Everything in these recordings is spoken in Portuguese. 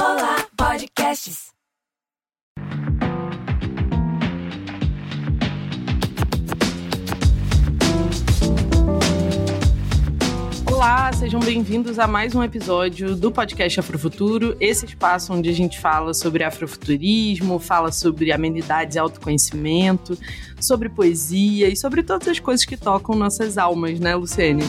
Olá, podcasts. Olá, sejam bem-vindos a mais um episódio do podcast Afrofuturo, esse espaço onde a gente fala sobre afrofuturismo, fala sobre amenidades e autoconhecimento, sobre poesia e sobre todas as coisas que tocam nossas almas, né, Luciene?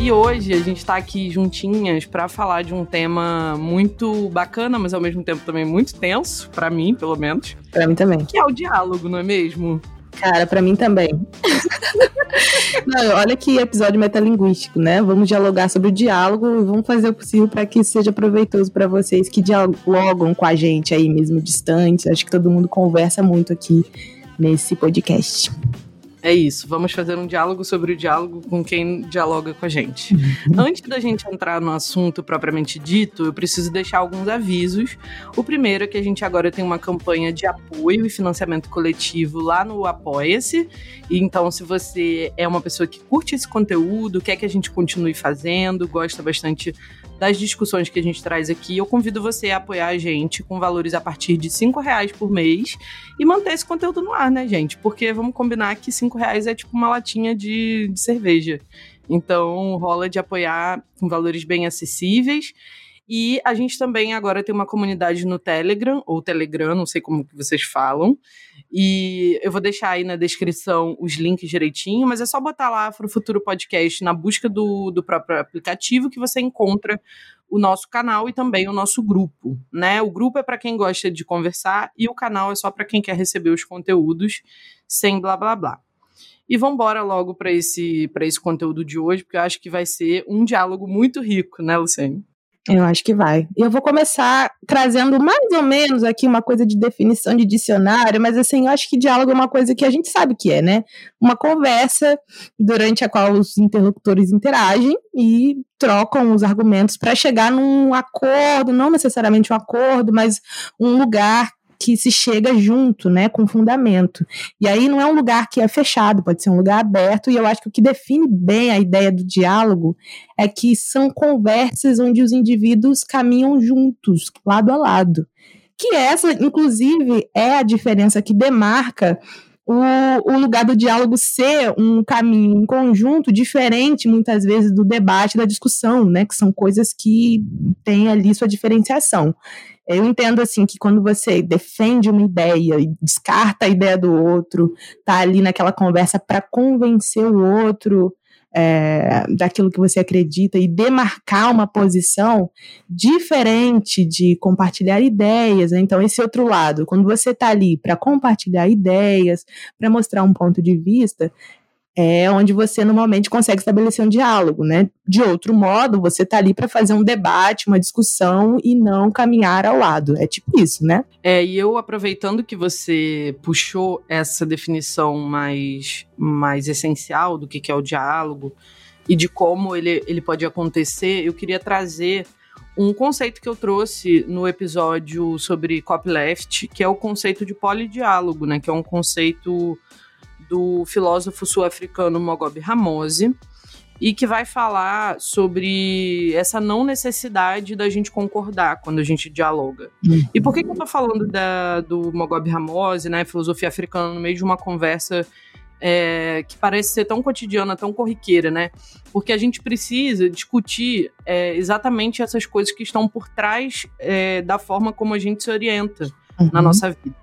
E hoje a gente está aqui juntinhas para falar de um tema muito bacana, mas ao mesmo tempo também muito tenso, para mim, pelo menos. Para mim também. Que é o diálogo, não é mesmo? Cara, para mim também. não, olha que episódio metalinguístico, né? Vamos dialogar sobre o diálogo e vamos fazer o possível para que isso seja proveitoso para vocês que dialogam com a gente aí mesmo distantes. Acho que todo mundo conversa muito aqui nesse podcast. É isso, vamos fazer um diálogo sobre o diálogo com quem dialoga com a gente. Antes da gente entrar no assunto propriamente dito, eu preciso deixar alguns avisos. O primeiro é que a gente agora tem uma campanha de apoio e financiamento coletivo lá no Apoia-se. Então, se você é uma pessoa que curte esse conteúdo, quer que a gente continue fazendo, gosta bastante das discussões que a gente traz aqui, eu convido você a apoiar a gente com valores a partir de cinco reais por mês e manter esse conteúdo no ar, né, gente? Porque vamos combinar que cinco reais é tipo uma latinha de, de cerveja. Então, rola de apoiar com valores bem acessíveis. E a gente também agora tem uma comunidade no Telegram, ou Telegram, não sei como vocês falam. E eu vou deixar aí na descrição os links direitinho, mas é só botar lá Afro Futuro Podcast na busca do, do próprio aplicativo que você encontra o nosso canal e também o nosso grupo, né? O grupo é para quem gosta de conversar e o canal é só para quem quer receber os conteúdos sem blá blá blá. E vamos embora logo para esse para esse conteúdo de hoje, porque eu acho que vai ser um diálogo muito rico, né, Luciane? Eu acho que vai. Eu vou começar trazendo mais ou menos aqui uma coisa de definição de dicionário, mas assim, eu acho que diálogo é uma coisa que a gente sabe que é, né? Uma conversa durante a qual os interlocutores interagem e trocam os argumentos para chegar num acordo, não necessariamente um acordo, mas um lugar que se chega junto, né, com fundamento. E aí não é um lugar que é fechado, pode ser um lugar aberto, e eu acho que o que define bem a ideia do diálogo é que são conversas onde os indivíduos caminham juntos, lado a lado. Que essa, inclusive, é a diferença que demarca o, o, lugar do diálogo ser um caminho, um conjunto diferente, muitas vezes, do debate, da discussão, né? Que são coisas que têm ali sua diferenciação. Eu entendo assim que quando você defende uma ideia e descarta a ideia do outro, tá ali naquela conversa para convencer o outro é, daquilo que você acredita e demarcar uma posição diferente de compartilhar ideias. Né? Então, esse outro lado, quando você está ali para compartilhar ideias, para mostrar um ponto de vista, é onde você normalmente consegue estabelecer um diálogo, né? De outro modo, você tá ali para fazer um debate, uma discussão e não caminhar ao lado. É tipo isso, né? É, e eu aproveitando que você puxou essa definição mais, mais essencial do que é o diálogo e de como ele, ele pode acontecer, eu queria trazer um conceito que eu trouxe no episódio sobre copyleft, que é o conceito de polidiálogo, né? Que é um conceito do filósofo sul-africano Mogobe Ramose, e que vai falar sobre essa não necessidade da gente concordar quando a gente dialoga. E por que, que eu tô falando da, do Mogobe Ramose, né, filosofia africana, no meio de uma conversa é, que parece ser tão cotidiana, tão corriqueira, né? Porque a gente precisa discutir é, exatamente essas coisas que estão por trás é, da forma como a gente se orienta uhum. na nossa vida.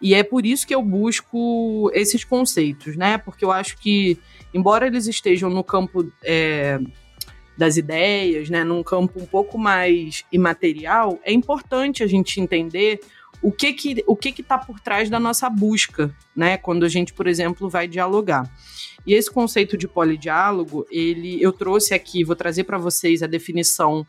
E é por isso que eu busco esses conceitos, né? Porque eu acho que, embora eles estejam no campo é, das ideias, né, num campo um pouco mais imaterial, é importante a gente entender o que que o que que está por trás da nossa busca, né? Quando a gente, por exemplo, vai dialogar. E esse conceito de polidiálogo, ele eu trouxe aqui, vou trazer para vocês a definição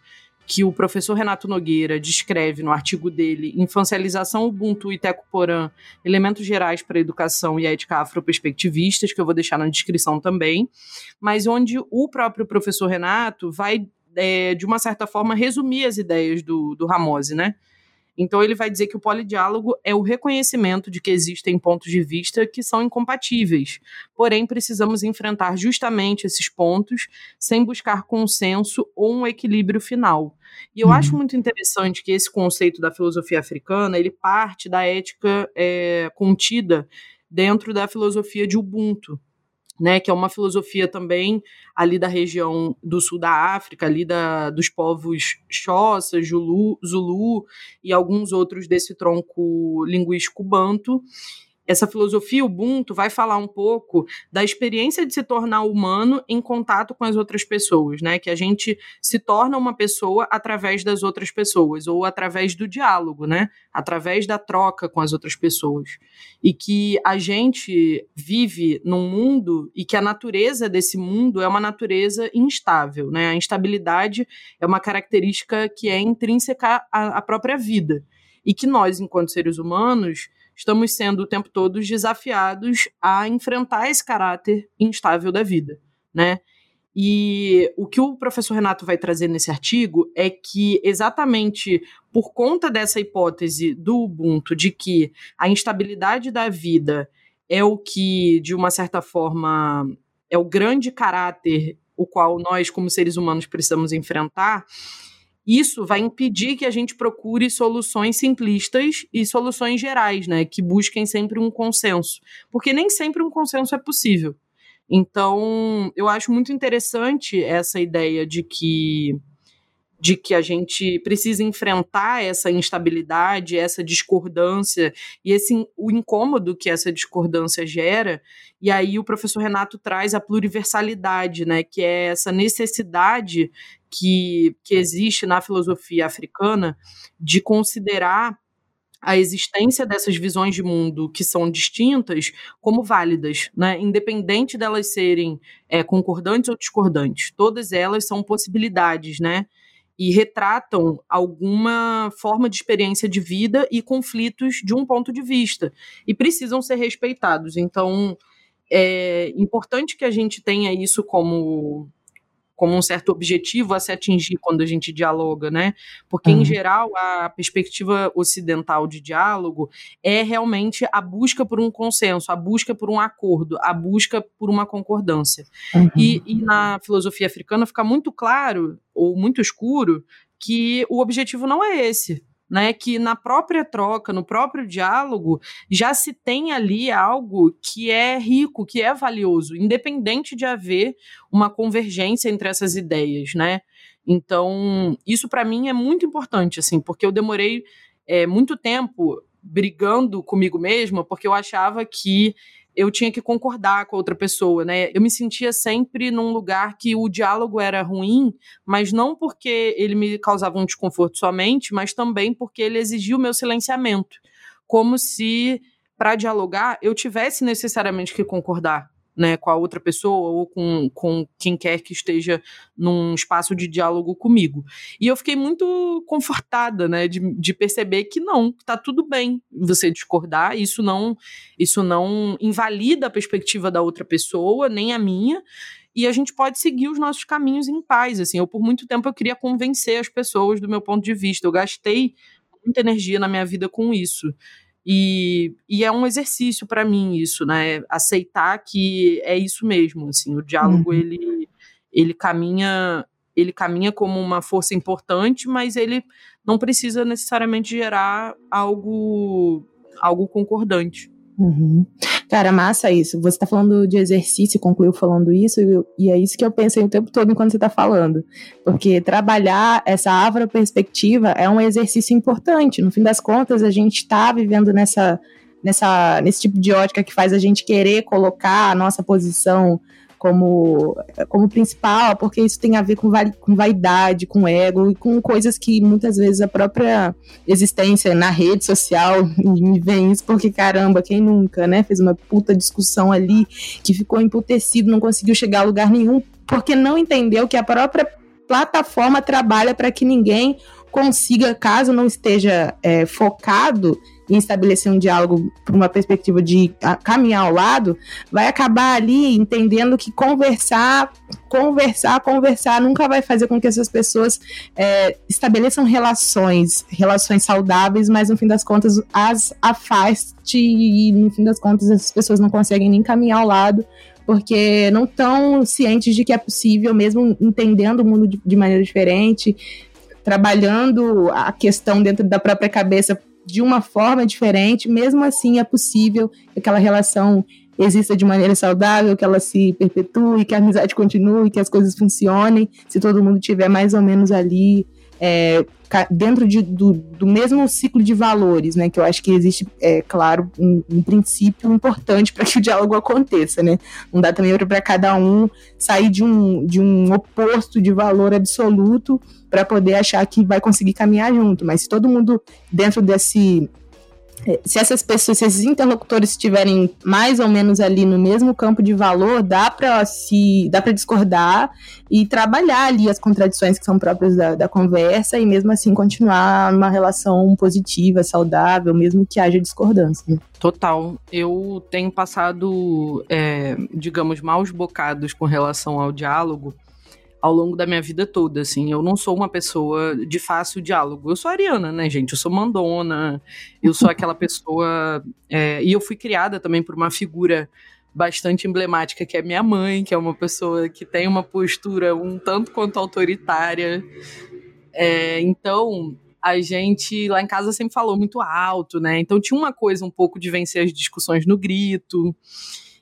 que o professor Renato Nogueira descreve no artigo dele, Infancialização Ubuntu e Tecoporã, Elementos Gerais para a Educação e a Ética Afroperspectivistas, que eu vou deixar na descrição também, mas onde o próprio professor Renato vai, é, de uma certa forma, resumir as ideias do, do Ramose, né? Então ele vai dizer que o polidiálogo é o reconhecimento de que existem pontos de vista que são incompatíveis. Porém, precisamos enfrentar justamente esses pontos sem buscar consenso ou um equilíbrio final. E eu uhum. acho muito interessante que esse conceito da filosofia africana ele parte da ética é, contida dentro da filosofia de Ubuntu, né, que é uma filosofia também ali da região do sul da África, ali da, dos povos Xhosa, Zulu, Zulu e alguns outros desse tronco linguístico banto, essa filosofia Ubuntu vai falar um pouco da experiência de se tornar humano em contato com as outras pessoas, né? Que a gente se torna uma pessoa através das outras pessoas ou através do diálogo, né? Através da troca com as outras pessoas. E que a gente vive num mundo e que a natureza desse mundo é uma natureza instável, né? A instabilidade é uma característica que é intrínseca à, à própria vida. E que nós, enquanto seres humanos, estamos sendo o tempo todo desafiados a enfrentar esse caráter instável da vida, né? E o que o professor Renato vai trazer nesse artigo é que, exatamente por conta dessa hipótese do Ubuntu, de que a instabilidade da vida é o que, de uma certa forma, é o grande caráter o qual nós, como seres humanos, precisamos enfrentar, isso vai impedir que a gente procure soluções simplistas e soluções gerais, né, que busquem sempre um consenso, porque nem sempre um consenso é possível. Então, eu acho muito interessante essa ideia de que de que a gente precisa enfrentar essa instabilidade, essa discordância e esse o incômodo que essa discordância gera. E aí o professor Renato traz a pluriversalidade, né, que é essa necessidade que, que existe na filosofia africana de considerar a existência dessas visões de mundo que são distintas como válidas, né? independente delas serem é, concordantes ou discordantes. Todas elas são possibilidades, né? E retratam alguma forma de experiência de vida e conflitos de um ponto de vista. E precisam ser respeitados. Então, é importante que a gente tenha isso como como um certo objetivo a se atingir quando a gente dialoga, né? Porque, uhum. em geral, a perspectiva ocidental de diálogo é realmente a busca por um consenso, a busca por um acordo, a busca por uma concordância. Uhum. E, e na filosofia africana fica muito claro, ou muito escuro, que o objetivo não é esse né, que na própria troca, no próprio diálogo, já se tem ali algo que é rico, que é valioso, independente de haver uma convergência entre essas ideias, né? Então, isso para mim é muito importante, assim, porque eu demorei é, muito tempo brigando comigo mesma, porque eu achava que eu tinha que concordar com outra pessoa, né? Eu me sentia sempre num lugar que o diálogo era ruim, mas não porque ele me causava um desconforto somente, mas também porque ele exigia o meu silenciamento, como se para dialogar eu tivesse necessariamente que concordar né, com a outra pessoa ou com, com quem quer que esteja num espaço de diálogo comigo. E eu fiquei muito confortada, né, de, de perceber que não, que tá tudo bem você discordar, isso não, isso não invalida a perspectiva da outra pessoa, nem a minha, e a gente pode seguir os nossos caminhos em paz, assim. Eu por muito tempo eu queria convencer as pessoas do meu ponto de vista. Eu gastei muita energia na minha vida com isso. E, e é um exercício para mim isso, né? Aceitar que é isso mesmo, assim, o diálogo uhum. ele ele caminha ele caminha como uma força importante, mas ele não precisa necessariamente gerar algo algo concordante. Uhum. Cara, massa isso. Você está falando de exercício, concluiu falando isso, e é isso que eu pensei o tempo todo enquanto você está falando. Porque trabalhar essa árvore perspectiva é um exercício importante. No fim das contas, a gente está vivendo nessa, nessa, nesse tipo de ótica que faz a gente querer colocar a nossa posição como, como principal, porque isso tem a ver com, com vaidade, com ego e com coisas que muitas vezes a própria existência na rede social me vem isso, porque caramba, quem nunca, né? Fez uma puta discussão ali que ficou emputecido, não conseguiu chegar a lugar nenhum, porque não entendeu que a própria plataforma trabalha para que ninguém consiga, caso não esteja é, focado em estabelecer um diálogo por uma perspectiva de caminhar ao lado, vai acabar ali entendendo que conversar, conversar, conversar nunca vai fazer com que essas pessoas é, estabeleçam relações, relações saudáveis, mas no fim das contas as afaste e no fim das contas essas pessoas não conseguem nem caminhar ao lado porque não estão cientes de que é possível, mesmo entendendo o mundo de, de maneira diferente, trabalhando a questão dentro da própria cabeça de uma forma diferente, mesmo assim é possível que aquela relação exista de maneira saudável, que ela se perpetue, que a amizade continue, que as coisas funcionem, se todo mundo tiver mais ou menos ali é, dentro de, do, do, mesmo ciclo de valores, né? Que eu acho que existe, é claro, um, um princípio importante para que o diálogo aconteça, né? Não dá também para cada um sair de um, de um oposto de valor absoluto para poder achar que vai conseguir caminhar junto. Mas se todo mundo dentro desse é, se essas pessoas, se esses interlocutores estiverem mais ou menos ali no mesmo campo de valor, dá para se dá para discordar e trabalhar ali as contradições que são próprias da, da conversa e mesmo assim continuar uma relação positiva, saudável, mesmo que haja discordância. Né? Total. Eu tenho passado, é, digamos, maus bocados com relação ao diálogo ao longo da minha vida toda, assim. Eu não sou uma pessoa de fácil diálogo. Eu sou ariana, né, gente? Eu sou mandona, eu sou aquela pessoa. É, e eu fui criada também por uma figura bastante emblemática, que é minha mãe, que é uma pessoa que tem uma postura um tanto quanto autoritária. É, então, a gente lá em casa sempre falou muito alto, né? Então tinha uma coisa um pouco de vencer as discussões no grito.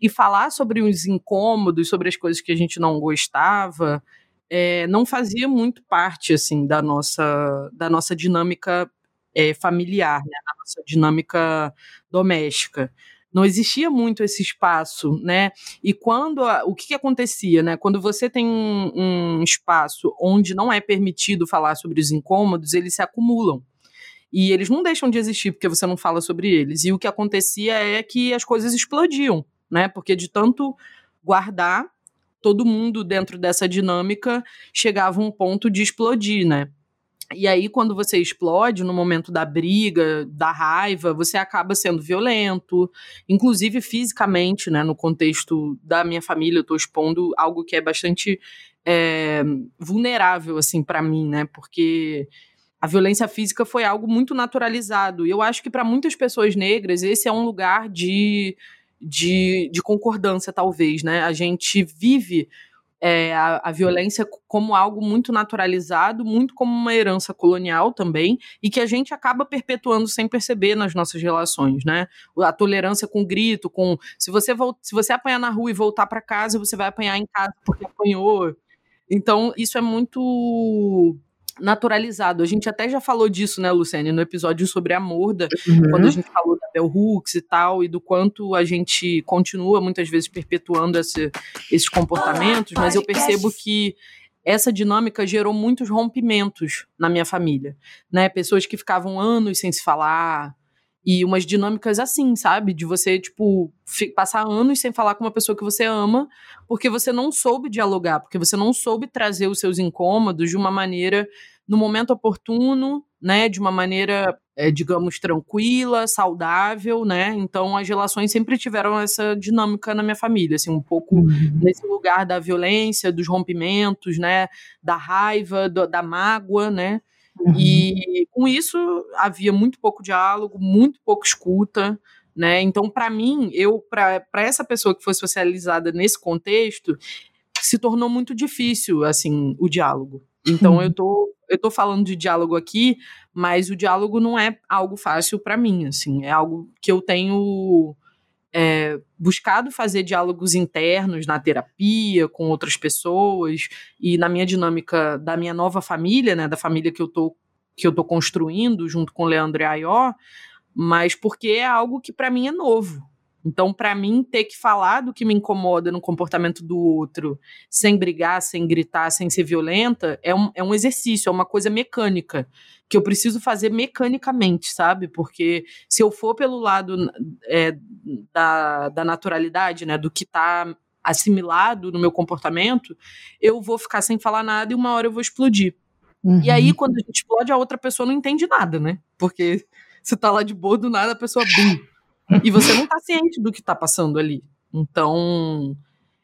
E falar sobre os incômodos, sobre as coisas que a gente não gostava, é, não fazia muito parte assim da nossa da nossa dinâmica é, familiar, né, da nossa dinâmica doméstica. Não existia muito esse espaço, né? E quando o que, que acontecia, né? Quando você tem um, um espaço onde não é permitido falar sobre os incômodos, eles se acumulam e eles não deixam de existir porque você não fala sobre eles. E o que acontecia é que as coisas explodiam, né? Porque de tanto guardar, todo mundo dentro dessa dinâmica chegava a um ponto de explodir, né? E aí, quando você explode, no momento da briga, da raiva, você acaba sendo violento, inclusive fisicamente, né? No contexto da minha família, eu tô expondo algo que é bastante é, vulnerável, assim, para mim, né? Porque a violência física foi algo muito naturalizado. E eu acho que para muitas pessoas negras, esse é um lugar de de, de concordância, talvez, né? A gente vive é, a, a, violência como algo muito naturalizado, muito como uma herança colonial também, e que a gente acaba perpetuando sem perceber nas nossas relações, né? A tolerância com grito, com se você se você apanhar na rua e voltar para casa, você vai apanhar em casa porque apanhou. Então, isso é muito naturalizado. A gente até já falou disso, né, Luciane, no episódio sobre a Morda, uhum. quando a gente falou da Bell Hooks e tal, e do quanto a gente continua muitas vezes perpetuando esse, esses comportamentos, mas eu percebo que essa dinâmica gerou muitos rompimentos na minha família, né? Pessoas que ficavam anos sem se falar, e umas dinâmicas assim, sabe? De você, tipo, passar anos sem falar com uma pessoa que você ama, porque você não soube dialogar, porque você não soube trazer os seus incômodos de uma maneira, no momento oportuno, né? De uma maneira, é, digamos, tranquila, saudável, né? Então as relações sempre tiveram essa dinâmica na minha família, assim, um pouco uhum. nesse lugar da violência, dos rompimentos, né? Da raiva, do, da mágoa, né? Uhum. E com isso havia muito pouco diálogo, muito pouco escuta, né? Então, para mim, eu para essa pessoa que foi socializada nesse contexto, se tornou muito difícil assim o diálogo. Então, eu tô eu tô falando de diálogo aqui, mas o diálogo não é algo fácil para mim, assim, é algo que eu tenho é, buscado fazer diálogos internos na terapia com outras pessoas e na minha dinâmica da minha nova família, né, da família que eu tô que eu tô construindo junto com o Leandro e a Ayó, mas porque é algo que para mim é novo. Então, para mim, ter que falar do que me incomoda no comportamento do outro, sem brigar, sem gritar, sem ser violenta, é um, é um exercício, é uma coisa mecânica que eu preciso fazer mecanicamente, sabe? Porque se eu for pelo lado é, da, da naturalidade, né, do que tá assimilado no meu comportamento, eu vou ficar sem falar nada e uma hora eu vou explodir. Uhum. E aí, quando a gente explode, a outra pessoa não entende nada, né? Porque você tá lá de boa, do nada a pessoa bum. E você não tá ciente do que tá passando ali. Então,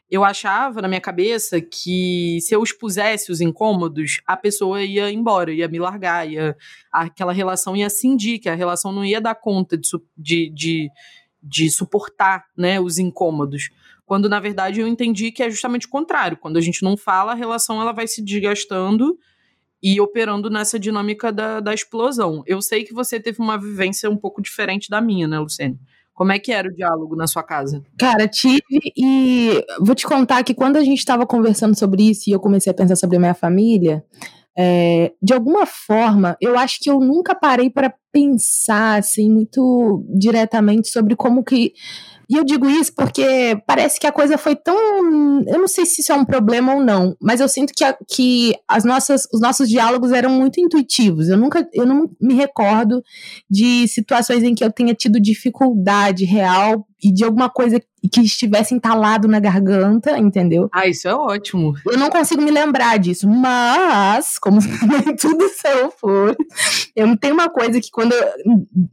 eu achava na minha cabeça que se eu expusesse os incômodos, a pessoa ia embora, ia me largar, ia, aquela relação ia cindir, que a relação não ia dar conta de, de, de, de suportar né, os incômodos. Quando, na verdade, eu entendi que é justamente o contrário. Quando a gente não fala, a relação ela vai se desgastando e operando nessa dinâmica da, da explosão. Eu sei que você teve uma vivência um pouco diferente da minha, né, Luciane? Como é que era o diálogo na sua casa? Cara, tive e vou te contar que quando a gente estava conversando sobre isso e eu comecei a pensar sobre a minha família, é, de alguma forma, eu acho que eu nunca parei para pensar assim muito diretamente sobre como que e eu digo isso porque parece que a coisa foi tão. Eu não sei se isso é um problema ou não, mas eu sinto que, a, que as nossas, os nossos diálogos eram muito intuitivos. Eu nunca, eu não me recordo de situações em que eu tenha tido dificuldade real e de alguma coisa que estivesse entalado na garganta, entendeu? Ah, isso é ótimo. Eu não consigo me lembrar disso, mas, como tudo são flores, eu tenho uma coisa que quando,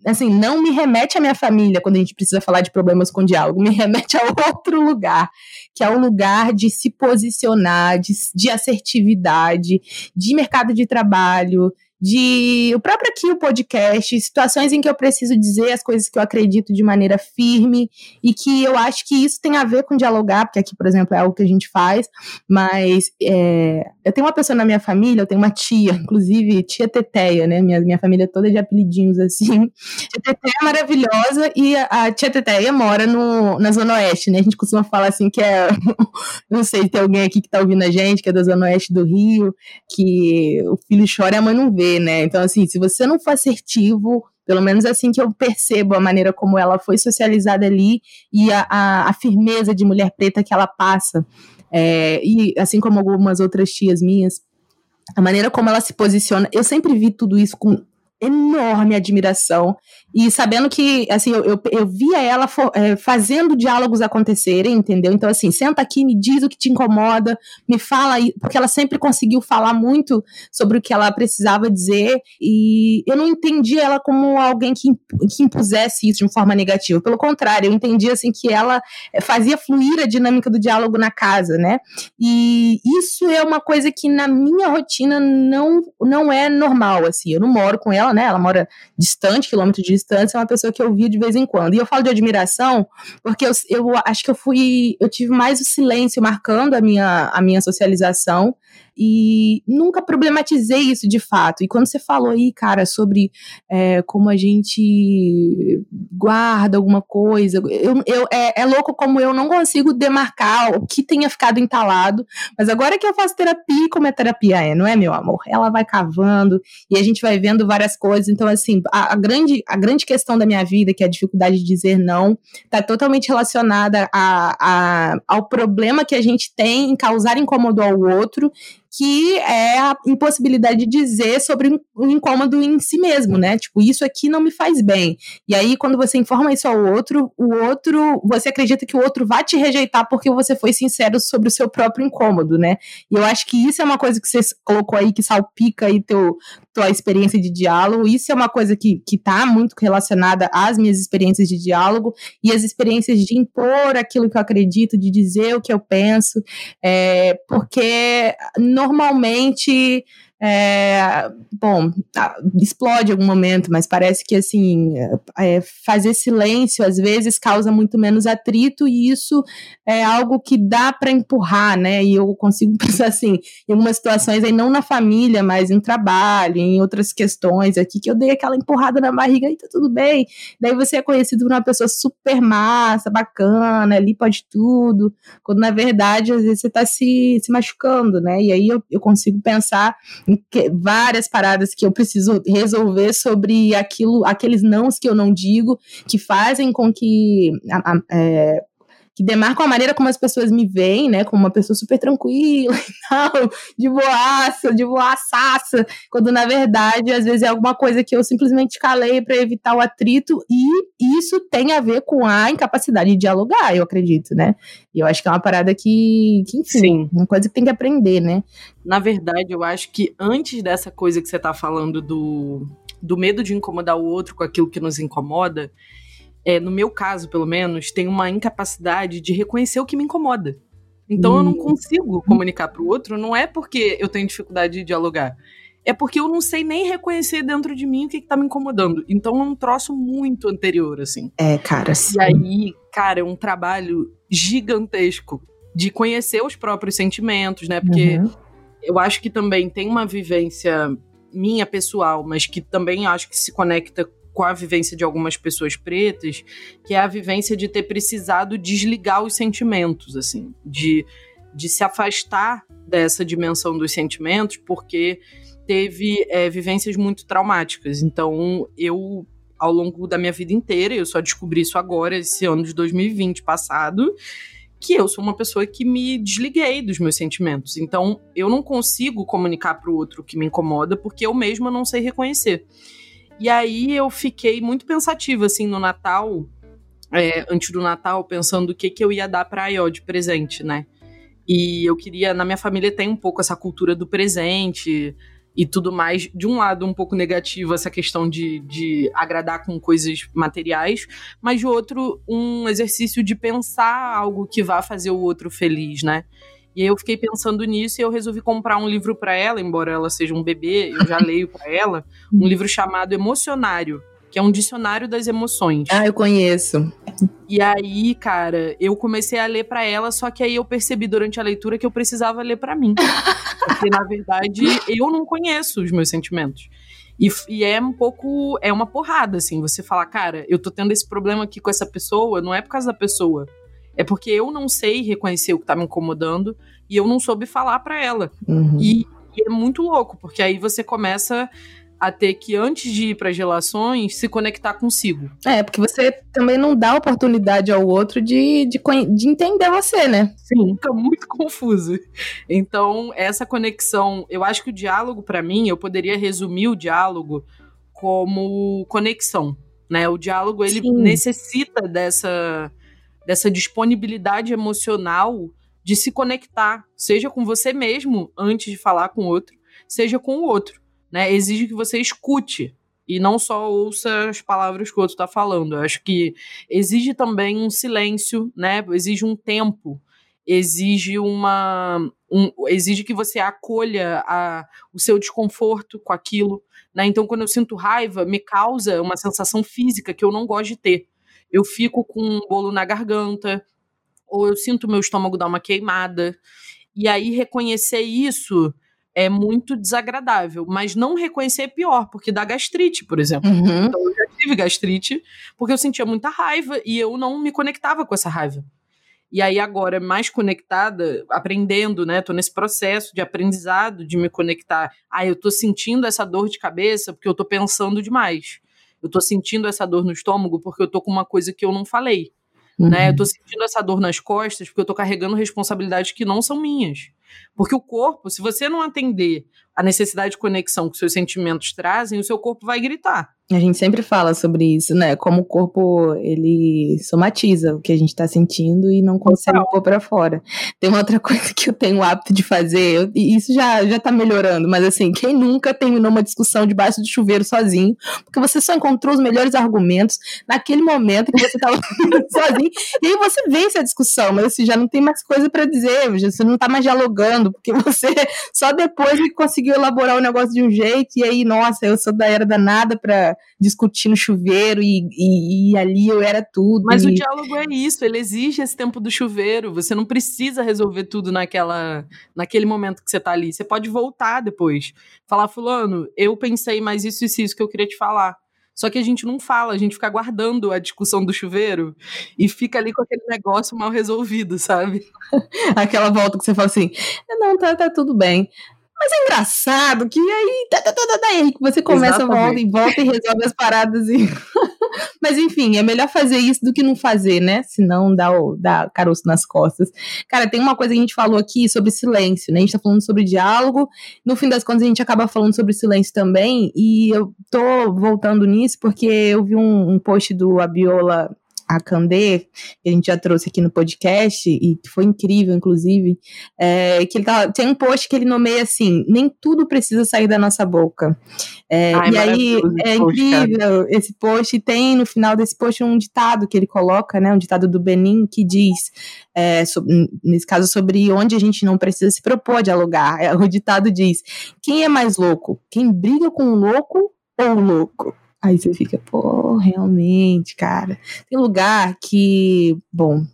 assim, não me remete à minha família quando a gente precisa falar de problemas com diálogo, me remete a outro lugar, que é o lugar de se posicionar, de, de assertividade, de mercado de trabalho, de o próprio aqui o podcast, situações em que eu preciso dizer as coisas que eu acredito de maneira firme e que eu acho que isso tem a ver com dialogar, porque aqui, por exemplo, é algo que a gente faz, mas é, eu tenho uma pessoa na minha família, eu tenho uma tia, inclusive tia Teteia, né? Minha, minha família toda de apelidinhos assim. Tia Teteia é maravilhosa e a, a tia Teteia mora no, na Zona Oeste, né? A gente costuma falar assim que é. não sei se tem alguém aqui que tá ouvindo a gente, que é da Zona Oeste do Rio, que o filho chora e a mãe não vê né? Então, assim, se você não for assertivo, pelo menos assim que eu percebo a maneira como ela foi socializada ali e a, a, a firmeza de mulher preta que ela passa. É, e assim como algumas outras tias minhas, a maneira como ela se posiciona, eu sempre vi tudo isso com enorme admiração e sabendo que, assim, eu, eu, eu via ela for, é, fazendo diálogos acontecerem, entendeu? Então, assim, senta aqui, me diz o que te incomoda, me fala, porque ela sempre conseguiu falar muito sobre o que ela precisava dizer e eu não entendi ela como alguém que, que impusesse isso de forma negativa. Pelo contrário, eu entendi, assim, que ela é, fazia fluir a dinâmica do diálogo na casa, né? E isso é uma coisa que na minha rotina não, não é normal, assim. Eu não moro com ela, né? Ela mora distante, quilômetro de distância, é uma pessoa que eu vi de vez em quando. E eu falo de admiração porque eu, eu acho que eu fui, eu tive mais o silêncio marcando a minha, a minha socialização e nunca problematizei isso de fato. E quando você falou aí, cara, sobre é, como a gente guarda alguma coisa, eu, eu, é, é, louco como eu não consigo demarcar o que tenha ficado entalado, mas agora que eu faço terapia, como é terapia é, não é, meu amor? Ela vai cavando e a gente vai vendo várias coisas. Então, assim, a, a grande, a grande questão da minha vida, que é a dificuldade de dizer não, está totalmente relacionada a, a, ao problema que a gente tem em causar incômodo ao outro que é a impossibilidade de dizer sobre o incômodo em si mesmo, né? Tipo, isso aqui não me faz bem. E aí, quando você informa isso ao outro, o outro, você acredita que o outro vai te rejeitar porque você foi sincero sobre o seu próprio incômodo, né? E eu acho que isso é uma coisa que você colocou aí que salpica aí teu, tua experiência de diálogo. Isso é uma coisa que, que tá muito relacionada às minhas experiências de diálogo e as experiências de impor aquilo que eu acredito, de dizer o que eu penso, é, porque normalmente é, bom, explode em algum momento, mas parece que assim é, fazer silêncio às vezes causa muito menos atrito e isso é algo que dá para empurrar, né? E eu consigo pensar assim, em algumas situações aí não na família, mas em trabalho, em outras questões aqui que eu dei aquela empurrada na barriga e tá tudo bem. Daí você é conhecido por uma pessoa super massa, bacana, ali pode tudo, quando na verdade às vezes você tá se, se machucando, né? E aí eu, eu consigo pensar várias paradas que eu preciso resolver sobre aquilo, aqueles nãos que eu não digo, que fazem com que a, a, é, que demarcam a maneira como as pessoas me veem, né? Como uma pessoa super tranquila e tal, de boaça, de boaçaça, quando na verdade, às vezes é alguma coisa que eu simplesmente calei para evitar o atrito, e isso tem a ver com a incapacidade de dialogar, eu acredito, né? E eu acho que é uma parada que, que enfim, Sim. uma coisa que tem que aprender, né? Na verdade, eu acho que antes dessa coisa que você tá falando do, do medo de incomodar o outro com aquilo que nos incomoda, é, no meu caso, pelo menos, tem uma incapacidade de reconhecer o que me incomoda. Então hum. eu não hum. consigo comunicar para o outro, não é porque eu tenho dificuldade de dialogar. É porque eu não sei nem reconhecer dentro de mim o que, que tá me incomodando. Então é um troço muito anterior, assim. É, cara. Sim. E aí, cara, é um trabalho gigantesco de conhecer os próprios sentimentos, né? Porque uhum. eu acho que também tem uma vivência minha pessoal, mas que também acho que se conecta com a vivência de algumas pessoas pretas, que é a vivência de ter precisado desligar os sentimentos, assim, de, de se afastar dessa dimensão dos sentimentos, porque teve é, vivências muito traumáticas. Então, eu, ao longo da minha vida inteira, eu só descobri isso agora, esse ano de 2020 passado, que eu sou uma pessoa que me desliguei dos meus sentimentos. Então, eu não consigo comunicar para o outro o que me incomoda, porque eu mesma não sei reconhecer. E aí eu fiquei muito pensativa, assim, no Natal, é, antes do Natal, pensando o que, que eu ia dar pra Ayó de presente, né? E eu queria, na minha família tem um pouco essa cultura do presente e tudo mais. De um lado, um pouco negativo, essa questão de, de agradar com coisas materiais, mas de outro, um exercício de pensar algo que vá fazer o outro feliz, né? E aí eu fiquei pensando nisso e eu resolvi comprar um livro para ela, embora ela seja um bebê, eu já leio para ela, um livro chamado Emocionário, que é um dicionário das emoções. Ah, eu conheço. E aí, cara, eu comecei a ler para ela, só que aí eu percebi durante a leitura que eu precisava ler para mim. Porque na verdade eu não conheço os meus sentimentos. E, e, é um pouco. É uma porrada, assim. Você falar, cara, eu tô tendo esse problema aqui com essa pessoa, não é por causa da pessoa. É porque eu não sei reconhecer o que tá me incomodando e eu não soube falar para ela. Uhum. E, e, é muito louco, porque aí você começa a ter que, antes de ir para as relações, se conectar consigo. É, porque você também não dá oportunidade ao outro de, de, de entender você, né? Sim, fica muito confuso. Então, essa conexão, eu acho que o diálogo, para mim, eu poderia resumir o diálogo como conexão. Né? O diálogo ele Sim. necessita dessa dessa disponibilidade emocional de se conectar, seja com você mesmo antes de falar com o outro, seja com o outro, né? Exige que você escute e não só ouça as palavras que o outro está falando. Eu acho que exige também um silêncio, né? Exige um tempo, exige uma, um, exige que você acolha a, o seu desconforto com aquilo, né? Então, quando eu sinto raiva, me causa uma sensação física que eu não gosto de ter eu fico com um bolo na garganta, ou eu sinto meu estômago dar uma queimada. E aí reconhecer isso é muito desagradável, mas não reconhecer é pior, porque dá gastrite, por exemplo. Uhum. Então eu já tive gastrite porque eu sentia muita raiva e eu não me conectava com essa raiva. E aí agora mais conectada, aprendendo, né? Tô nesse processo de aprendizado de me conectar. Ah, eu tô sentindo essa dor de cabeça porque eu tô pensando demais eu tô sentindo essa dor no estômago porque eu tô com uma coisa que eu não falei. Uhum. Né? Eu tô sentindo essa dor nas costas porque eu tô carregando responsabilidades que não são minhas. Porque o corpo, se você não atender a necessidade de conexão que seus sentimentos trazem, o seu corpo vai gritar. A gente sempre fala sobre isso, né? Como o corpo ele somatiza o que a gente tá sentindo e não consegue pôr para fora. Tem uma outra coisa que eu tenho o hábito de fazer, e isso já, já tá melhorando, mas assim, quem nunca terminou uma discussão debaixo do chuveiro sozinho, porque você só encontrou os melhores argumentos naquele momento que você tava sozinho, e aí você vence a discussão, mas assim, já não tem mais coisa para dizer, você não tá mais dialogando, porque você só depois que conseguiu elaborar o negócio de um jeito, e aí, nossa, eu sou da era danada pra discutir no chuveiro e, e, e ali eu era tudo. Mas e... o diálogo é isso, ele exige esse tempo do chuveiro. Você não precisa resolver tudo naquela, naquele momento que você tá ali. Você pode voltar depois. Falar, fulano, eu pensei mais isso e isso, isso que eu queria te falar. Só que a gente não fala, a gente fica guardando a discussão do chuveiro e fica ali com aquele negócio mal resolvido, sabe? Aquela volta que você fala assim: não, tá, tá tudo bem. Mas é engraçado que aí, tá, tá, tá, tá, tá aí que você começa, Exatamente. volta e volta e resolve as paradas. E... mas enfim, é melhor fazer isso do que não fazer, né? Senão dá, dá caroço nas costas. Cara, tem uma coisa que a gente falou aqui sobre silêncio, né? A gente tá falando sobre diálogo, no fim das contas a gente acaba falando sobre silêncio também, e eu tô voltando nisso porque eu vi um, um post do Abiola a Candê, que a gente já trouxe aqui no podcast, e que foi incrível, inclusive, é, que ele tá, tem um post que ele nomeia assim: nem tudo precisa sair da nossa boca. É, Ai, e aí é incrível esse post, e tem no final desse post um ditado que ele coloca, né? Um ditado do Benin que diz, é, sobre, nesse caso, sobre onde a gente não precisa se propor a dialogar. É, o ditado diz: quem é mais louco? Quem briga com o louco ou o louco? Aí você fica, pô, realmente, cara. Tem lugar que, bom,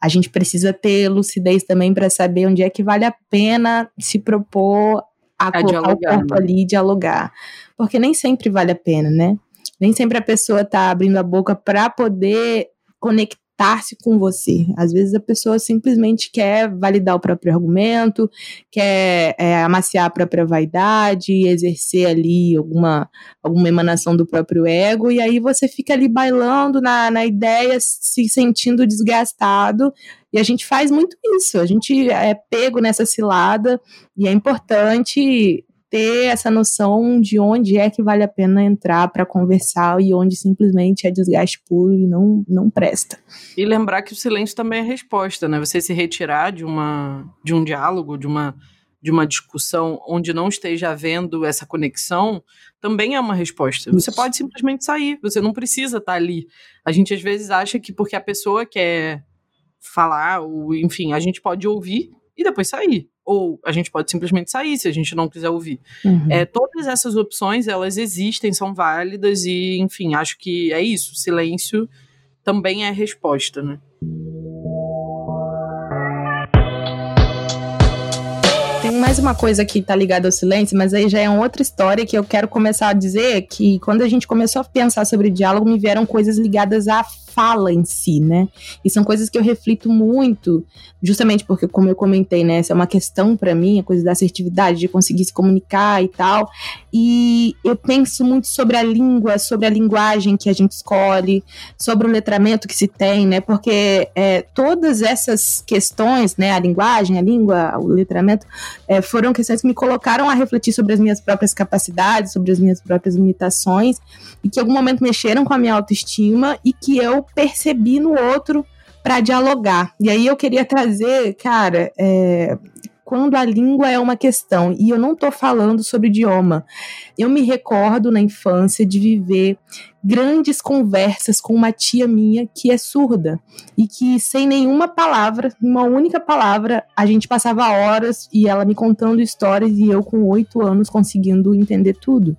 a gente precisa ter lucidez também para saber onde é que vale a pena se propor a, a colocar dialogar, o corpo né? ali e dialogar. Porque nem sempre vale a pena, né? Nem sempre a pessoa tá abrindo a boca para poder conectar conectar-se com você. Às vezes a pessoa simplesmente quer validar o próprio argumento, quer é, amaciar a própria vaidade, exercer ali alguma, alguma emanação do próprio ego, e aí você fica ali bailando na, na ideia, se sentindo desgastado. E a gente faz muito isso, a gente é pego nessa cilada, e é importante ter essa noção de onde é que vale a pena entrar para conversar e onde simplesmente é desgaste puro e não, não presta. E lembrar que o silêncio também é resposta, né? Você se retirar de, uma, de um diálogo, de uma, de uma discussão onde não esteja havendo essa conexão, também é uma resposta. Você pode simplesmente sair, você não precisa estar ali. A gente às vezes acha que porque a pessoa quer falar, ou enfim, a gente pode ouvir e depois sair. Ou a gente pode simplesmente sair se a gente não quiser ouvir. Uhum. É, todas essas opções, elas existem, são válidas e, enfim, acho que é isso. Silêncio também é resposta, né? Tem mais uma coisa que tá ligada ao silêncio, mas aí já é outra história que eu quero começar a dizer que quando a gente começou a pensar sobre diálogo, me vieram coisas ligadas à fala em si, né? E são coisas que eu reflito muito, justamente porque, como eu comentei, né, essa é uma questão para mim, a coisa da assertividade, de conseguir se comunicar e tal. E eu penso muito sobre a língua, sobre a linguagem que a gente escolhe, sobre o letramento que se tem, né? Porque é, todas essas questões, né, a linguagem, a língua, o letramento, é, foram questões que me colocaram a refletir sobre as minhas próprias capacidades, sobre as minhas próprias limitações, e que em algum momento mexeram com a minha autoestima e que eu percebi no outro para dialogar. E aí eu queria trazer, cara, é, quando a língua é uma questão, e eu não estou falando sobre idioma. Eu me recordo na infância de viver grandes conversas com uma tia minha que é surda e que sem nenhuma palavra, uma única palavra, a gente passava horas e ela me contando histórias e eu com oito anos conseguindo entender tudo.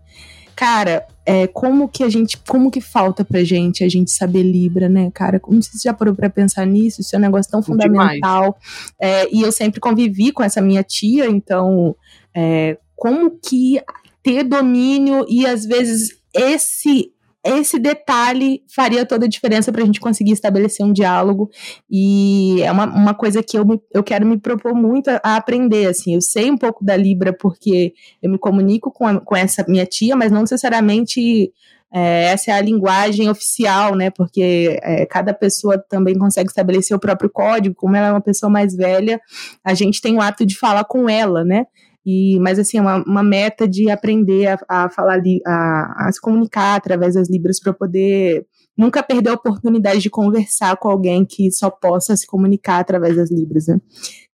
Cara, é, como que a gente, como que falta pra gente a gente saber Libra, né, cara? Não sei se você já parou pra pensar nisso, isso é um negócio tão fundamental. É, e eu sempre convivi com essa minha tia, então, é, como que ter domínio e às vezes esse esse detalhe faria toda a diferença para a gente conseguir estabelecer um diálogo. E é uma, uma coisa que eu, me, eu quero me propor muito a, a, aprender, assim, eu sei um pouco da Libra porque eu me comunico com, a, com essa minha tia, mas não necessariamente é, essa é a linguagem oficial, né, porque é, cada pessoa também consegue estabelecer o próprio código, como ela é uma pessoa mais velha, a gente tem o ato de falar com ela, né, e, mas assim, é uma, uma meta de aprender a, a falar, a, a se comunicar através das Libras para poder nunca perder a oportunidade de conversar com alguém que só possa se comunicar através das Libras, né?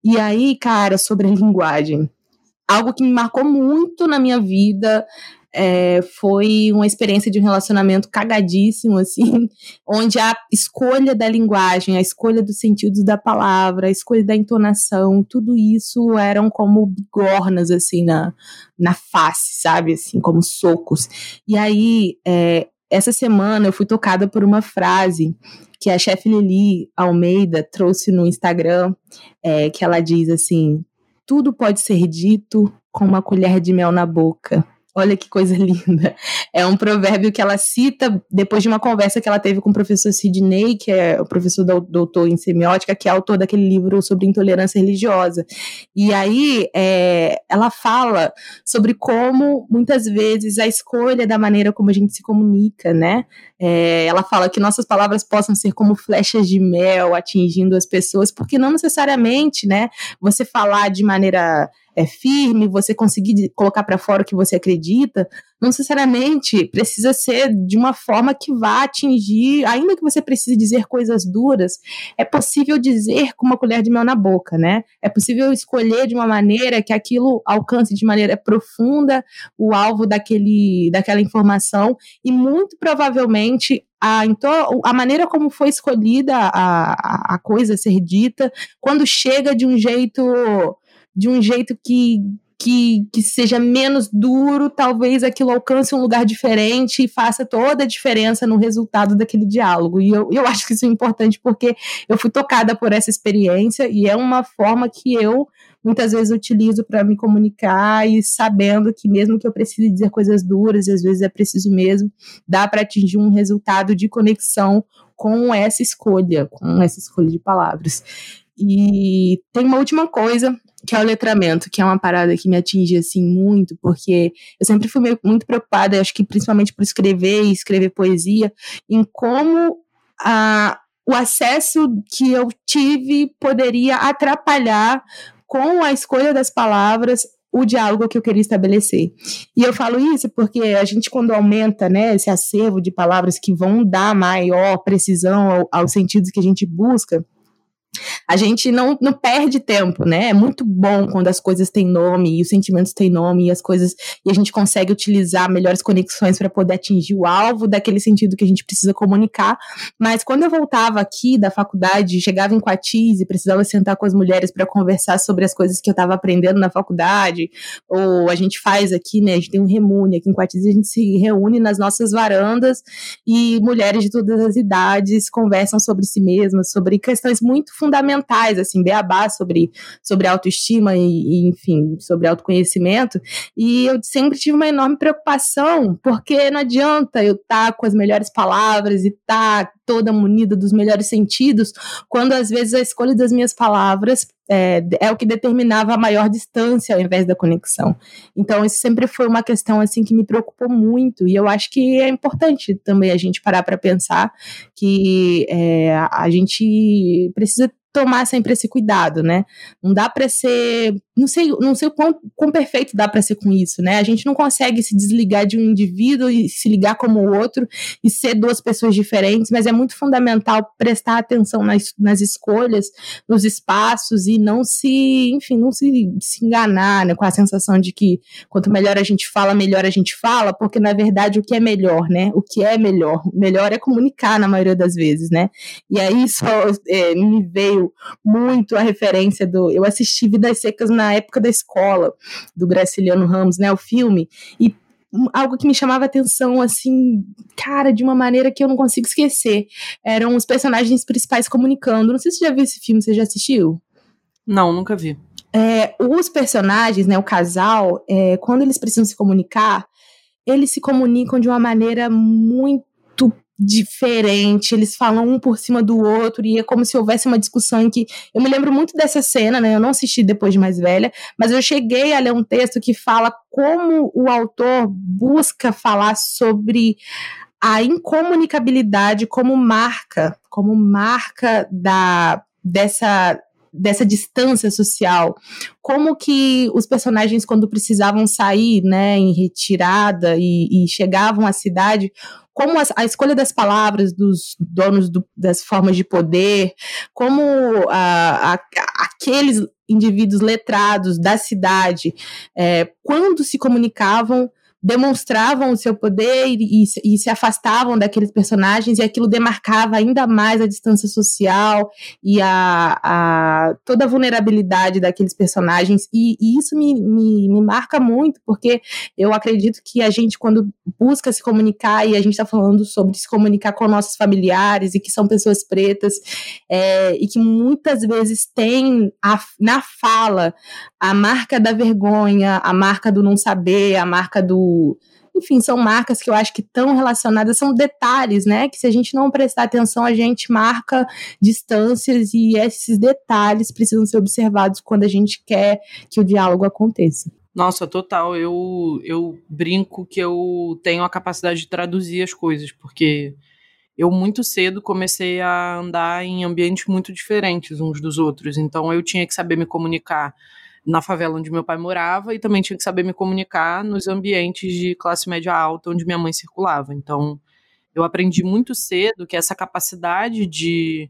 E aí, cara, sobre a linguagem. Algo que me marcou muito na minha vida é, foi uma experiência de um relacionamento cagadíssimo, assim, onde a escolha da linguagem, a escolha dos sentidos da palavra, a escolha da entonação, tudo isso eram como bigornas, assim, na, na face, sabe? Assim, como socos. E aí, é, essa semana eu fui tocada por uma frase que a chefe Lili Almeida trouxe no Instagram, é, que ela diz assim: tudo pode ser dito com uma colher de mel na boca Olha que coisa linda. É um provérbio que ela cita depois de uma conversa que ela teve com o professor Sidney, que é o professor doutor em semiótica, que é autor daquele livro sobre intolerância religiosa. E aí é, ela fala sobre como muitas vezes a escolha da maneira como a gente se comunica, né? É, ela fala que nossas palavras possam ser como flechas de mel atingindo as pessoas, porque não necessariamente, né? Você falar de maneira é firme, você conseguir colocar para fora o que você acredita, não necessariamente precisa ser de uma forma que vá atingir, ainda que você precise dizer coisas duras, é possível dizer com uma colher de mel na boca, né? É possível escolher de uma maneira que aquilo alcance de maneira profunda o alvo daquele, daquela informação e muito provavelmente a, então, a maneira como foi escolhida a, a, a coisa ser dita, quando chega de um jeito de um jeito que, que, que seja menos duro, talvez aquilo alcance um lugar diferente e faça toda a diferença no resultado daquele diálogo. E eu, eu acho que isso é importante porque eu fui tocada por essa experiência e é uma forma que eu muitas vezes utilizo para me comunicar e sabendo que mesmo que eu precise dizer coisas duras, às vezes é preciso mesmo, dá para atingir um resultado de conexão com essa escolha, com essa escolha de palavras. E tem uma última coisa que é o letramento, que é uma parada que me atinge assim muito, porque eu sempre fui muito preocupada, acho que principalmente por escrever e escrever poesia, em como a, o acesso que eu tive poderia atrapalhar com a escolha das palavras o diálogo que eu queria estabelecer. E eu falo isso porque a gente, quando aumenta né, esse acervo de palavras que vão dar maior precisão ao, aos sentidos que a gente busca, a gente não, não perde tempo, né? É muito bom quando as coisas têm nome e os sentimentos têm nome e as coisas e a gente consegue utilizar melhores conexões para poder atingir o alvo daquele sentido que a gente precisa comunicar. Mas quando eu voltava aqui da faculdade, chegava em Quatis e precisava sentar com as mulheres para conversar sobre as coisas que eu estava aprendendo na faculdade, ou a gente faz aqui, né? A gente tem um remune aqui em Quatis, a gente se reúne nas nossas varandas e mulheres de todas as idades conversam sobre si mesmas, sobre questões muito fundamentais, assim, beabá sobre, sobre autoestima e, e, enfim, sobre autoconhecimento. E eu sempre tive uma enorme preocupação, porque não adianta eu estar tá com as melhores palavras e estar tá toda munida dos melhores sentidos, quando às vezes a escolha das minhas palavras é, é, o que determinava a maior distância ao invés da conexão. Então, isso sempre foi uma questão assim que me preocupou muito, e eu acho que é importante também a gente parar para pensar que é, a gente precisa tomar sempre esse cuidado, né? Não dá para ser, não sei, não sei o quão, quão perfeito dá para ser com isso, né? A gente não consegue se desligar de um indivíduo e se ligar como o outro e ser duas pessoas diferentes, mas é muito fundamental prestar atenção nas, nas escolhas, nos espaços e não se, enfim, não se, se enganar, né? Com a sensação de que quanto melhor a gente fala, melhor a gente fala, porque na verdade o que é melhor, né? O que é melhor, melhor é comunicar na maioria das vezes, né? E aí só é, me veio muito a referência do. Eu assisti Vidas Secas na época da escola, do Graciliano Ramos, né? O filme. E algo que me chamava atenção, assim, cara, de uma maneira que eu não consigo esquecer. Eram os personagens principais comunicando. Não sei se você já viu esse filme, você já assistiu? Não, nunca vi. É, os personagens, né, o casal, é, quando eles precisam se comunicar, eles se comunicam de uma maneira muito diferente, eles falam um por cima do outro, e é como se houvesse uma discussão em que. Eu me lembro muito dessa cena, né? Eu não assisti depois de mais velha, mas eu cheguei a ler um texto que fala como o autor busca falar sobre a incomunicabilidade como marca, como marca da dessa dessa distância social, como que os personagens quando precisavam sair, né, em retirada e, e chegavam à cidade, como a, a escolha das palavras dos donos do, das formas de poder, como a, a, aqueles indivíduos letrados da cidade, é, quando se comunicavam, demonstravam o seu poder e, e, se afastavam daqueles personagens e aquilo demarcava ainda mais a distância social e a, a toda a vulnerabilidade daqueles personagens. E, e isso me, me, me, marca muito porque eu acredito que a gente quando busca se comunicar e a gente está falando sobre se comunicar com nossos familiares e que são pessoas pretas é, e que muitas vezes tem a, na fala a marca da vergonha, a marca do não saber, a marca do enfim, são marcas que eu acho que estão relacionadas, são detalhes, né? Que se a gente não prestar atenção, a gente marca distâncias e esses detalhes precisam ser observados quando a gente quer que o diálogo aconteça. Nossa, total. Eu, eu brinco que eu tenho a capacidade de traduzir as coisas, porque eu muito cedo comecei a andar em ambientes muito diferentes uns dos outros. Então eu tinha que saber me comunicar na favela onde meu pai morava e também tinha que saber me comunicar nos ambientes de classe média alta onde minha mãe circulava. Então eu aprendi muito cedo que essa capacidade de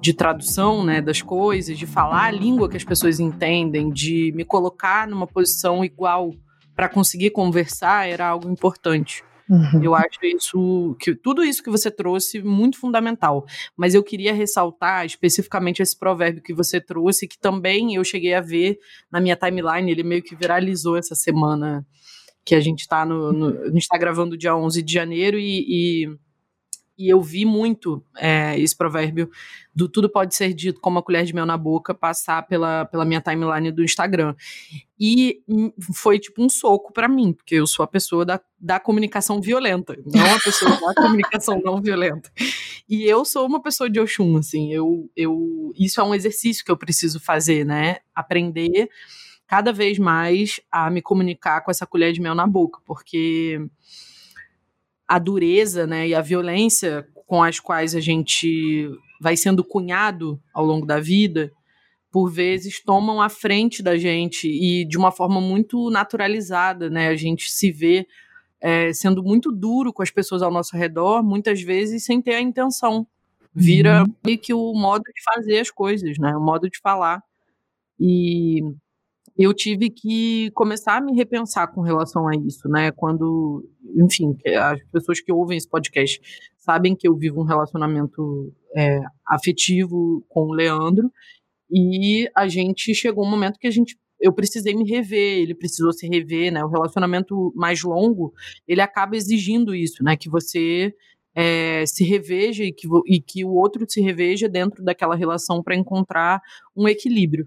de tradução né, das coisas, de falar a língua que as pessoas entendem, de me colocar numa posição igual para conseguir conversar era algo importante. Uhum. Eu acho isso que tudo isso que você trouxe muito fundamental. Mas eu queria ressaltar especificamente esse provérbio que você trouxe, que também eu cheguei a ver na minha timeline, ele meio que viralizou essa semana que a gente está no, no, a gente está gravando dia 11 de janeiro e, e e eu vi muito é, esse provérbio do tudo pode ser dito como uma colher de mel na boca passar pela, pela minha timeline do Instagram. E foi tipo um soco para mim, porque eu sou a pessoa da, da comunicação violenta, não a pessoa da comunicação não violenta. E eu sou uma pessoa de Oxum, assim, eu, eu, isso é um exercício que eu preciso fazer, né? Aprender cada vez mais a me comunicar com essa colher de mel na boca, porque a dureza né, e a violência com as quais a gente vai sendo cunhado ao longo da vida, por vezes tomam a frente da gente e de uma forma muito naturalizada, né? A gente se vê é, sendo muito duro com as pessoas ao nosso redor, muitas vezes sem ter a intenção. Vira uhum. meio que o modo de fazer as coisas, né? O modo de falar. E eu tive que começar a me repensar com relação a isso, né? Quando, enfim, as pessoas que ouvem esse podcast sabem que eu vivo um relacionamento é, afetivo com o Leandro e a gente chegou um momento que a gente eu precisei me rever, ele precisou se rever, né? O relacionamento mais longo, ele acaba exigindo isso, né? Que você é, se reveja e que, e que o outro se reveja dentro daquela relação para encontrar um equilíbrio.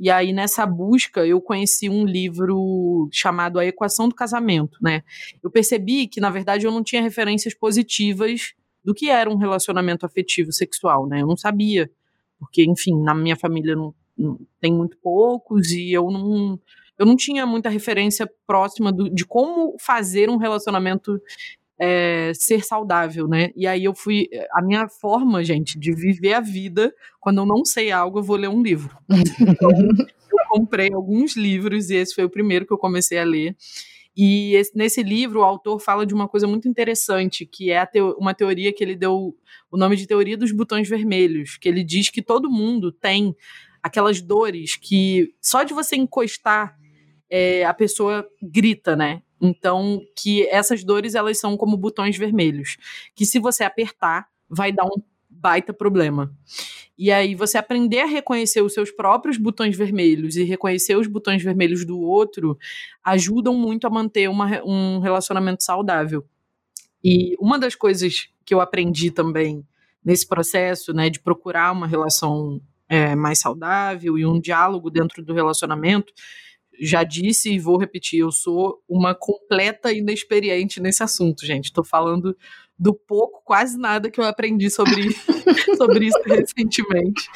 E aí, nessa busca, eu conheci um livro chamado A Equação do Casamento, né? Eu percebi que, na verdade, eu não tinha referências positivas do que era um relacionamento afetivo sexual, né? Eu não sabia, porque, enfim, na minha família não, não tem muito poucos e eu não eu não tinha muita referência próxima do, de como fazer um relacionamento é, ser saudável, né? E aí eu fui. A minha forma, gente, de viver a vida, quando eu não sei algo, eu vou ler um livro. Então, eu comprei alguns livros e esse foi o primeiro que eu comecei a ler. E esse, nesse livro, o autor fala de uma coisa muito interessante, que é teo, uma teoria que ele deu o nome de teoria dos botões vermelhos, que ele diz que todo mundo tem aquelas dores que só de você encostar é, a pessoa grita, né? Então, que essas dores elas são como botões vermelhos, que se você apertar, vai dar um baita problema. E aí você aprender a reconhecer os seus próprios botões vermelhos e reconhecer os botões vermelhos do outro ajudam muito a manter uma, um relacionamento saudável. E uma das coisas que eu aprendi também nesse processo, né, de procurar uma relação é, mais saudável e um diálogo dentro do relacionamento, já disse e vou repetir, eu sou uma completa inexperiente nesse assunto, gente. Estou falando do pouco, quase nada que eu aprendi sobre, sobre isso recentemente.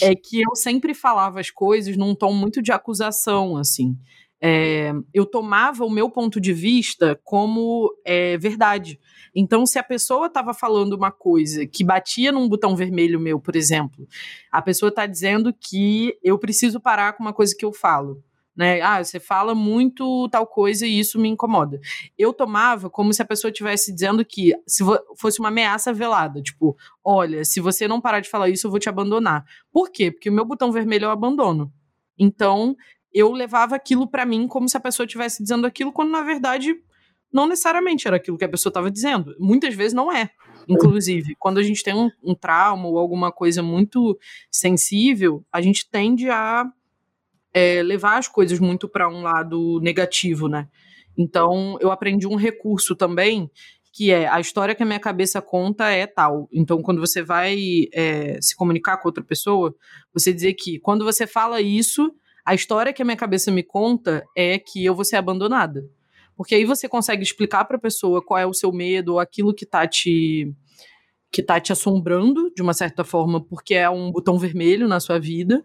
É que eu sempre falava as coisas num tom muito de acusação, assim. É, eu tomava o meu ponto de vista como é, verdade. Então, se a pessoa estava falando uma coisa que batia num botão vermelho meu, por exemplo, a pessoa está dizendo que eu preciso parar com uma coisa que eu falo né? Ah, você fala muito tal coisa e isso me incomoda. Eu tomava como se a pessoa estivesse dizendo que se fosse uma ameaça velada, tipo, olha, se você não parar de falar isso, eu vou te abandonar. Por quê? Porque o meu botão vermelho eu abandono. Então, eu levava aquilo para mim como se a pessoa estivesse dizendo aquilo, quando na verdade não necessariamente era aquilo que a pessoa estava dizendo. Muitas vezes não é. Inclusive, quando a gente tem um, um trauma ou alguma coisa muito sensível, a gente tende a é, levar as coisas muito para um lado negativo, né? Então, eu aprendi um recurso também, que é a história que a minha cabeça conta é tal. Então, quando você vai é, se comunicar com outra pessoa, você dizer que quando você fala isso, a história que a minha cabeça me conta é que eu vou ser abandonada. Porque aí você consegue explicar para a pessoa qual é o seu medo ou aquilo que está te que tá te assombrando de uma certa forma, porque é um botão vermelho na sua vida,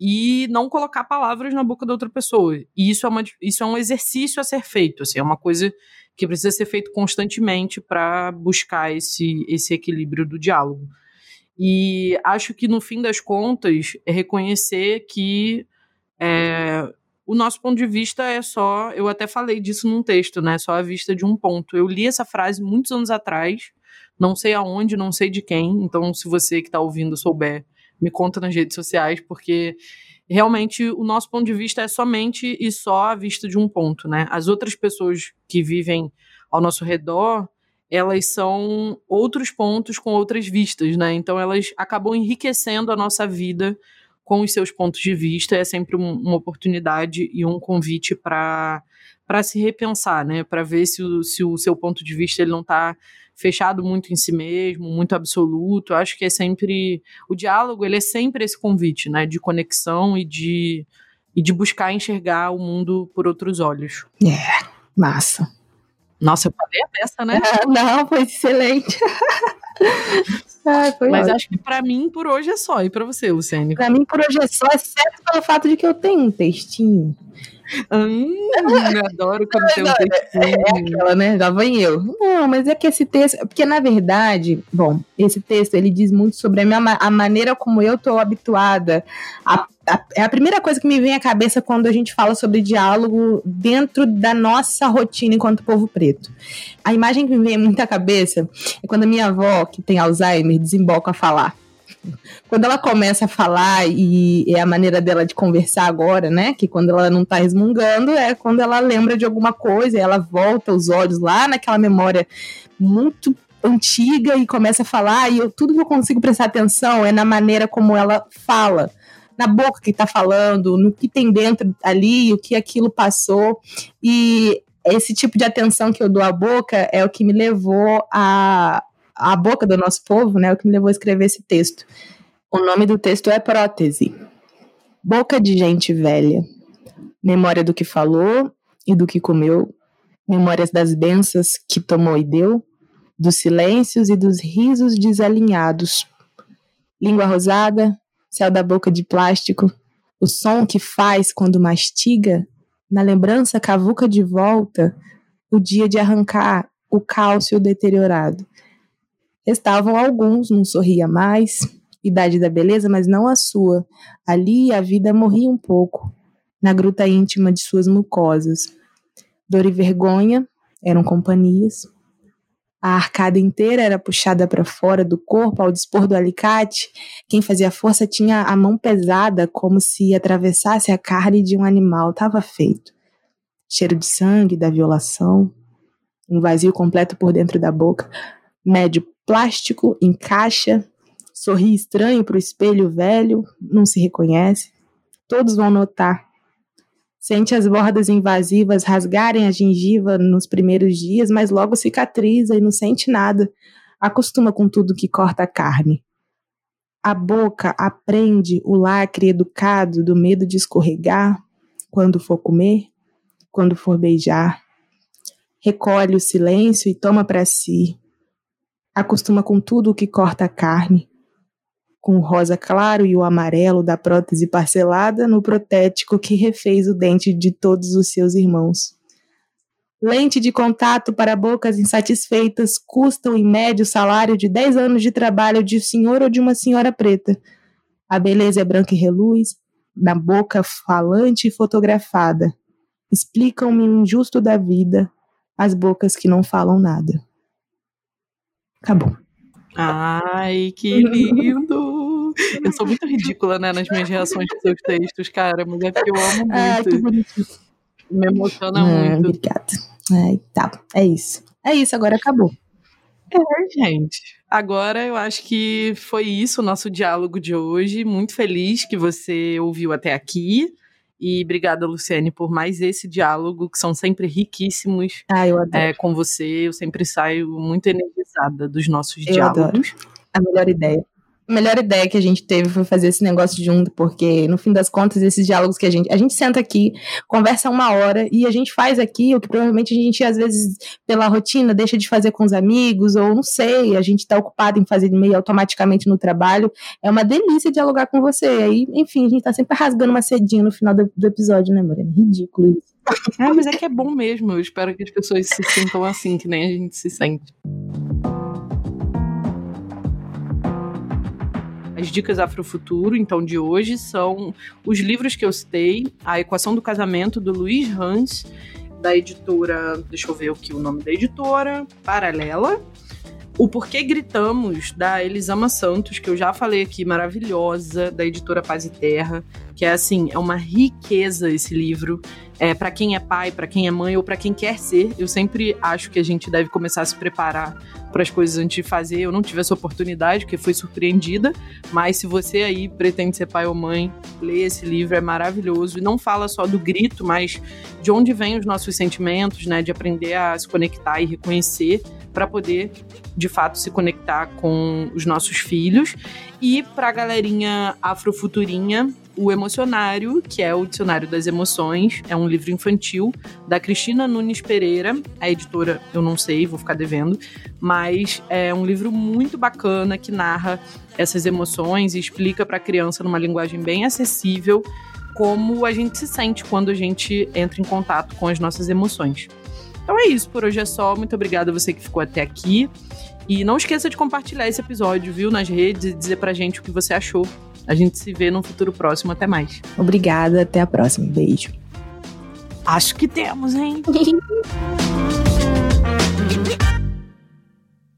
e não colocar palavras na boca da outra pessoa. E isso é, uma, isso é um exercício a ser feito, assim, é uma coisa que precisa ser feito constantemente para buscar esse, esse equilíbrio do diálogo. E acho que no fim das contas é reconhecer que é, o nosso ponto de vista é só. Eu até falei disso num texto, né? Só a vista de um ponto. Eu li essa frase muitos anos atrás não sei aonde, não sei de quem. Então, se você que está ouvindo souber, me conta nas redes sociais, porque realmente o nosso ponto de vista é somente e só a vista de um ponto, né? As outras pessoas que vivem ao nosso redor, elas são outros pontos com outras vistas, né? Então elas acabam enriquecendo a nossa vida com os seus pontos de vista. É sempre um, uma oportunidade e um convite para para se repensar, né? Para ver se o, se o seu ponto de vista ele não está fechado muito em si mesmo, muito absoluto. Eu acho que é sempre o diálogo, ele é sempre esse convite, né, de conexão e de e de buscar enxergar o mundo por outros olhos. É, massa. Nossa, eu falei a peça, né? Ah, não, foi excelente. ah, foi Mas ótimo. acho que para mim por hoje é só. E para você, Luciane? Para mim por hoje é só, exceto pelo fato de que eu tenho um textinho Hum, adoro quando tem um textinho. É, é aquela, né? Já vem eu. Não, mas é que esse texto. Porque, na verdade, bom, esse texto ele diz muito sobre a, minha, a maneira como eu tô habituada a é a primeira coisa que me vem à cabeça quando a gente fala sobre diálogo dentro da nossa rotina enquanto povo preto. A imagem que me vem muito à cabeça é quando a minha avó, que tem Alzheimer, desemboca a falar. Quando ela começa a falar, e é a maneira dela de conversar agora, né? Que quando ela não tá resmungando, é quando ela lembra de alguma coisa e ela volta os olhos lá naquela memória muito antiga e começa a falar, e eu, tudo que eu consigo prestar atenção é na maneira como ela fala na boca que tá falando, no que tem dentro ali, o que aquilo passou. E esse tipo de atenção que eu dou à boca é o que me levou a, a boca do nosso povo, né, o que me levou a escrever esse texto. O nome do texto é Prótese. Boca de gente velha. Memória do que falou e do que comeu. Memórias das bênçãos que tomou e deu. Dos silêncios e dos risos desalinhados. Língua rosada, céu da boca de plástico. O som que faz quando mastiga. Na lembrança cavuca de volta. O dia de arrancar o cálcio deteriorado Estavam alguns, não sorria mais, idade da beleza, mas não a sua. Ali a vida morria um pouco, na gruta íntima de suas mucosas. Dor e vergonha eram companhias. A arcada inteira era puxada para fora do corpo ao dispor do alicate. Quem fazia força tinha a mão pesada, como se atravessasse a carne de um animal. Estava feito. Cheiro de sangue, da violação. Um vazio completo por dentro da boca. Médio plástico, encaixa, sorri estranho para o espelho velho, não se reconhece. Todos vão notar. Sente as bordas invasivas rasgarem a gengiva nos primeiros dias, mas logo cicatriza e não sente nada. Acostuma com tudo que corta a carne. A boca aprende o lacre educado do medo de escorregar quando for comer, quando for beijar. Recolhe o silêncio e toma para si acostuma com tudo o que corta a carne, com o rosa claro e o amarelo da prótese parcelada no protético que refez o dente de todos os seus irmãos. Lente de contato para bocas insatisfeitas custam em médio salário de 10 anos de trabalho de um senhor ou de uma senhora preta. A beleza é branca e reluz, na boca falante e fotografada. Explicam-me o injusto da vida, as bocas que não falam nada. Acabou. Ai, que lindo! Eu sou muito ridícula, né, nas minhas reações dos seus textos, cara, mas é porque eu amo muito. Ai, que bonitinho. Me emociona ah, muito. Obrigada. Ai, tá, é isso. É isso, agora acabou. É, gente. Agora eu acho que foi isso o nosso diálogo de hoje. Muito feliz que você ouviu até aqui. E obrigada, Luciane, por mais esse diálogo, que são sempre riquíssimos ah. É, com você. Eu sempre saio muito energizada dos nossos eu diálogos. Adoro. A melhor ideia. A melhor ideia que a gente teve foi fazer esse negócio junto, porque no fim das contas, esses diálogos que a gente. A gente senta aqui, conversa uma hora e a gente faz aqui o que provavelmente a gente, às vezes, pela rotina, deixa de fazer com os amigos, ou não sei, a gente tá ocupado em fazer meio automaticamente no trabalho. É uma delícia dialogar com você. Aí, enfim, a gente tá sempre rasgando uma cedinha no final do, do episódio, né, Morena? Ridículo isso. É, mas é que é bom mesmo. Eu espero que as pessoas se sintam assim, que nem a gente se sente. As dicas Afrofuturo, então, de hoje são os livros que eu citei: A Equação do Casamento, do Luiz Hans, da editora. Deixa eu ver o que o nome da editora. Paralela. O Porquê Gritamos, da Elisama Santos, que eu já falei aqui, maravilhosa, da editora Paz e Terra, que é assim, é uma riqueza esse livro. É, para quem é pai, para quem é mãe ou para quem quer ser, eu sempre acho que a gente deve começar a se preparar para as coisas antes de fazer. Eu não tive essa oportunidade, porque fui surpreendida, mas se você aí pretende ser pai ou mãe, lê esse livro, é maravilhoso. E não fala só do grito, mas de onde vêm os nossos sentimentos, né? De aprender a se conectar e reconhecer para poder, de fato, se conectar com os nossos filhos. E para a galerinha afrofuturinha, o Emocionário, que é o Dicionário das Emoções, é um livro infantil da Cristina Nunes Pereira, a editora eu não sei, vou ficar devendo, mas é um livro muito bacana que narra essas emoções e explica para a criança numa linguagem bem acessível como a gente se sente quando a gente entra em contato com as nossas emoções. Então é isso, por hoje é só. Muito obrigada a você que ficou até aqui. E não esqueça de compartilhar esse episódio, viu, nas redes e dizer pra gente o que você achou. A gente se vê num futuro próximo. Até mais. Obrigada, até a próxima. Beijo. Acho que temos, hein?